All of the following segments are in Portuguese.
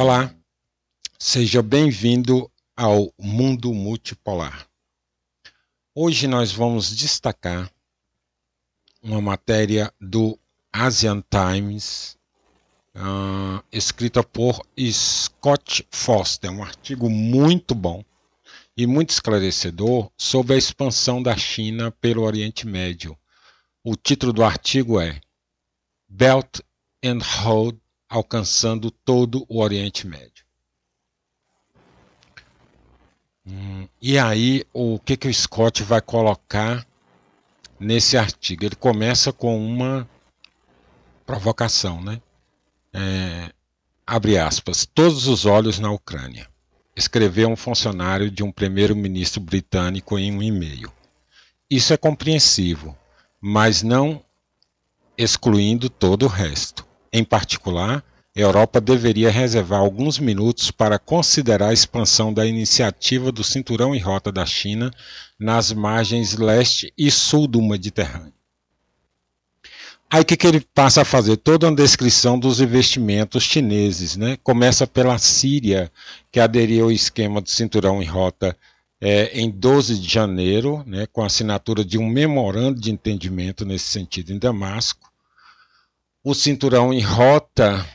Olá, seja bem-vindo ao Mundo Multipolar. Hoje nós vamos destacar uma matéria do Asian Times, uh, escrita por Scott Foster, um artigo muito bom e muito esclarecedor sobre a expansão da China pelo Oriente Médio. O título do artigo é Belt and Road alcançando todo o Oriente Médio. Hum, e aí, o que, que o Scott vai colocar nesse artigo? Ele começa com uma provocação, né? É, abre aspas, todos os olhos na Ucrânia, escreveu um funcionário de um primeiro-ministro britânico em um e-mail. Isso é compreensivo, mas não excluindo todo o resto. Em particular, a Europa deveria reservar alguns minutos para considerar a expansão da iniciativa do Cinturão e Rota da China nas margens leste e sul do Mediterrâneo. Aí que, que ele passa a fazer? Toda uma descrição dos investimentos chineses. Né? Começa pela Síria, que aderiu ao esquema do Cinturão e Rota é, em 12 de janeiro, né, com a assinatura de um memorando de entendimento nesse sentido em Damasco o cinturão em rota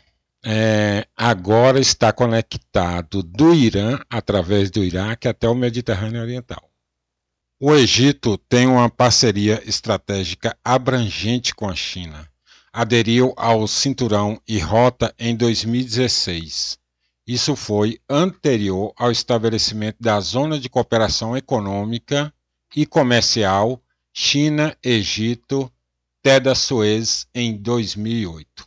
é, agora está conectado do Irã, através do Iraque, até o Mediterrâneo Oriental. O Egito tem uma parceria estratégica abrangente com a China. Aderiu ao cinturão e rota em 2016. Isso foi anterior ao estabelecimento da Zona de Cooperação Econômica e Comercial China-Egito Teda Suez em 2008.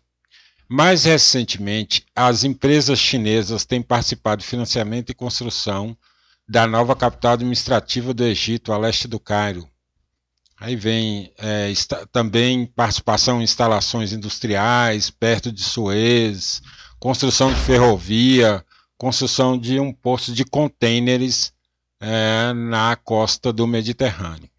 Mais recentemente, as empresas chinesas têm participado do financiamento e construção da nova capital administrativa do Egito, a leste do Cairo. Aí vem é, também participação em instalações industriais perto de Suez, construção de ferrovia, construção de um posto de contêineres é, na costa do Mediterrâneo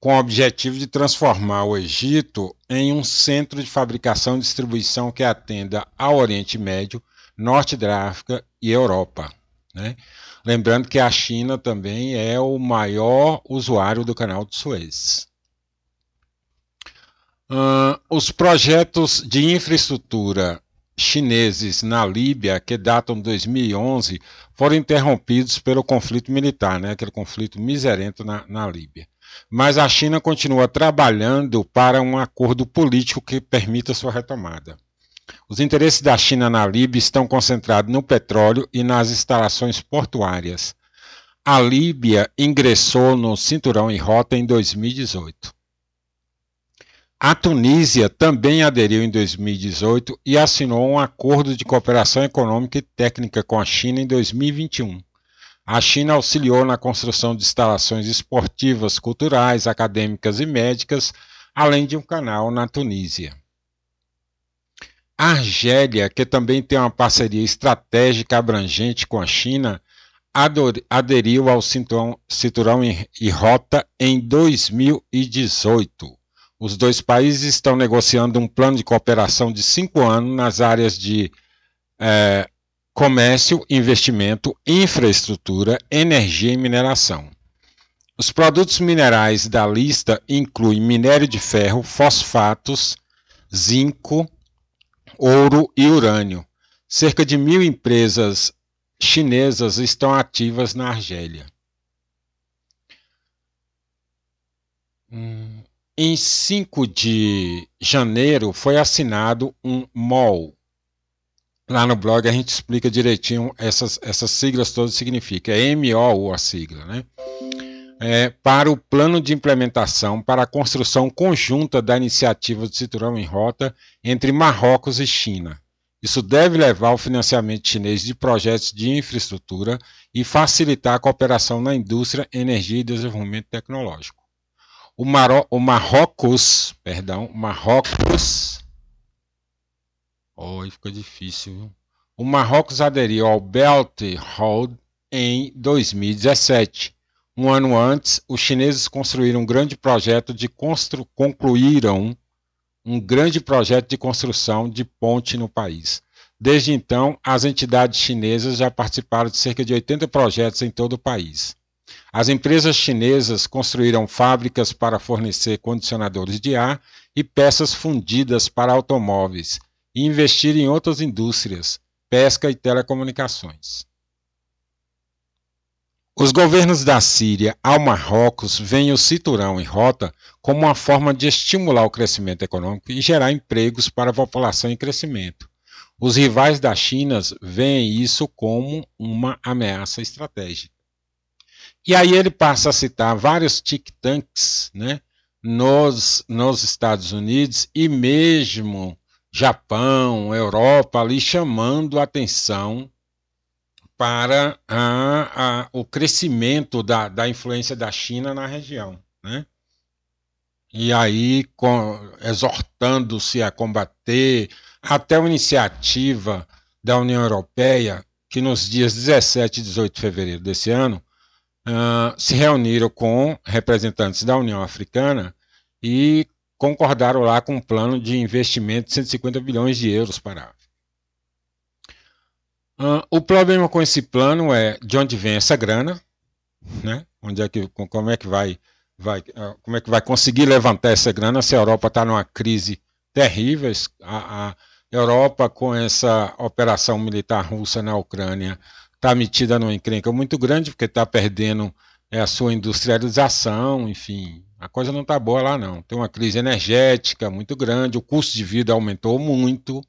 com o objetivo de transformar o Egito em um centro de fabricação e distribuição que atenda ao Oriente Médio, Norte da África e Europa. Né? Lembrando que a China também é o maior usuário do canal de Suez. Uh, os projetos de infraestrutura chineses na Líbia, que datam de 2011, foram interrompidos pelo conflito militar, né? aquele conflito miserento na, na Líbia mas a China continua trabalhando para um acordo político que permita sua retomada. Os interesses da China na Líbia estão concentrados no petróleo e nas instalações portuárias. A Líbia ingressou no cinturão e rota em 2018. A Tunísia também aderiu em 2018 e assinou um acordo de cooperação econômica e técnica com a China em 2021. A China auxiliou na construção de instalações esportivas, culturais, acadêmicas e médicas, além de um canal na Tunísia. A Argélia, que também tem uma parceria estratégica abrangente com a China, aderiu ao cinturão, cinturão e rota em 2018. Os dois países estão negociando um plano de cooperação de cinco anos nas áreas de é, comércio, investimento, infraestrutura, energia e mineração. Os produtos minerais da lista incluem minério de ferro, fosfatos, zinco, ouro e urânio. Cerca de mil empresas chinesas estão ativas na Argélia. Hum, em 5 de janeiro foi assinado um MOL, Lá no blog a gente explica direitinho essas, essas siglas todas significa. É MOU a sigla, né? É, para o plano de implementação para a construção conjunta da iniciativa do Cinturão em Rota entre Marrocos e China. Isso deve levar ao financiamento chinês de projetos de infraestrutura e facilitar a cooperação na indústria, energia e desenvolvimento tecnológico. O, Maro, o Marrocos, perdão, Marrocos Oi, fica difícil. Viu? O Marrocos aderiu ao Belt Road em 2017. Um ano antes, os chineses construíram um grande projeto de constru... concluíram um grande projeto de construção de ponte no país. Desde então, as entidades chinesas já participaram de cerca de 80 projetos em todo o país. As empresas chinesas construíram fábricas para fornecer condicionadores de ar e peças fundidas para automóveis e investir em outras indústrias, pesca e telecomunicações. Os governos da Síria ao Marrocos veem o cinturão e rota como uma forma de estimular o crescimento econômico e gerar empregos para a população em crescimento. Os rivais da China veem isso como uma ameaça estratégica. E aí ele passa a citar vários think tanks né, nos, nos Estados Unidos e mesmo Japão, Europa, ali chamando atenção para a, a, o crescimento da, da influência da China na região. Né? E aí, exortando-se a combater até uma iniciativa da União Europeia, que nos dias 17 e 18 de fevereiro desse ano, uh, se reuniram com representantes da União Africana e concordaram lá com um plano de investimento de 150 bilhões de euros para a África. Uh, o problema com esse plano é de onde vem essa grana, né? Onde é que, como é que vai, vai, uh, como é que vai conseguir levantar essa grana se a Europa está numa crise terrível? A, a, Europa, com essa operação militar russa na Ucrânia, está metida numa encrenca muito grande, porque está perdendo é, a sua industrialização, enfim, a coisa não está boa lá não. Tem uma crise energética muito grande, o custo de vida aumentou muito,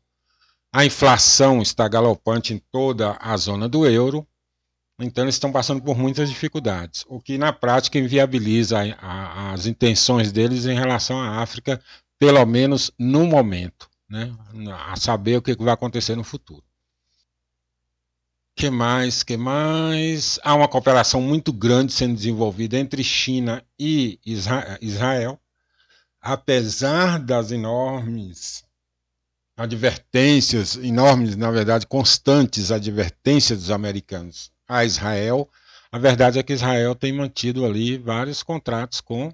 a inflação está galopante em toda a zona do euro, então eles estão passando por muitas dificuldades, o que na prática inviabiliza a, a, as intenções deles em relação à África, pelo menos no momento né, a saber o que vai acontecer no futuro. Que mais? Que mais? Há uma cooperação muito grande sendo desenvolvida entre China e Israel, apesar das enormes advertências, enormes, na verdade, constantes advertências dos americanos a Israel. A verdade é que Israel tem mantido ali vários contratos com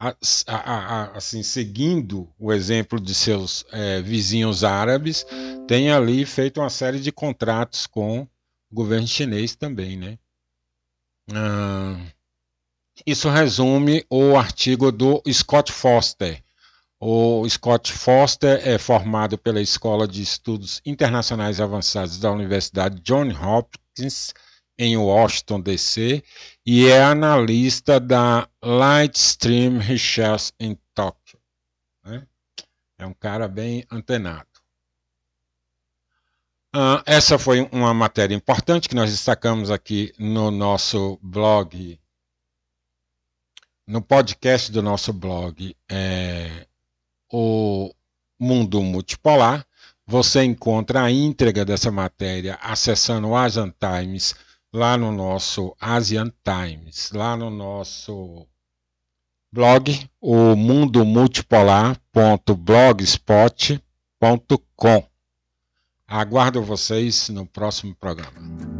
a, a, assim, seguindo o exemplo de seus é, vizinhos árabes, tem ali feito uma série de contratos com governo chinês também, né? Ah, isso resume o artigo do Scott Foster. O Scott Foster é formado pela Escola de Estudos Internacionais Avançados da Universidade John Hopkins em Washington, D.C., e é analista da Lightstream Research em Tóquio. Né? É um cara bem antenado. Uh, essa foi uma matéria importante que nós destacamos aqui no nosso blog, no podcast do nosso blog, é, o Mundo Multipolar. Você encontra a íntegra dessa matéria acessando o Asian Times lá no nosso Asian Times, lá no nosso blog, o mundomultipolar.blogspot.com. Aguardo vocês no próximo programa.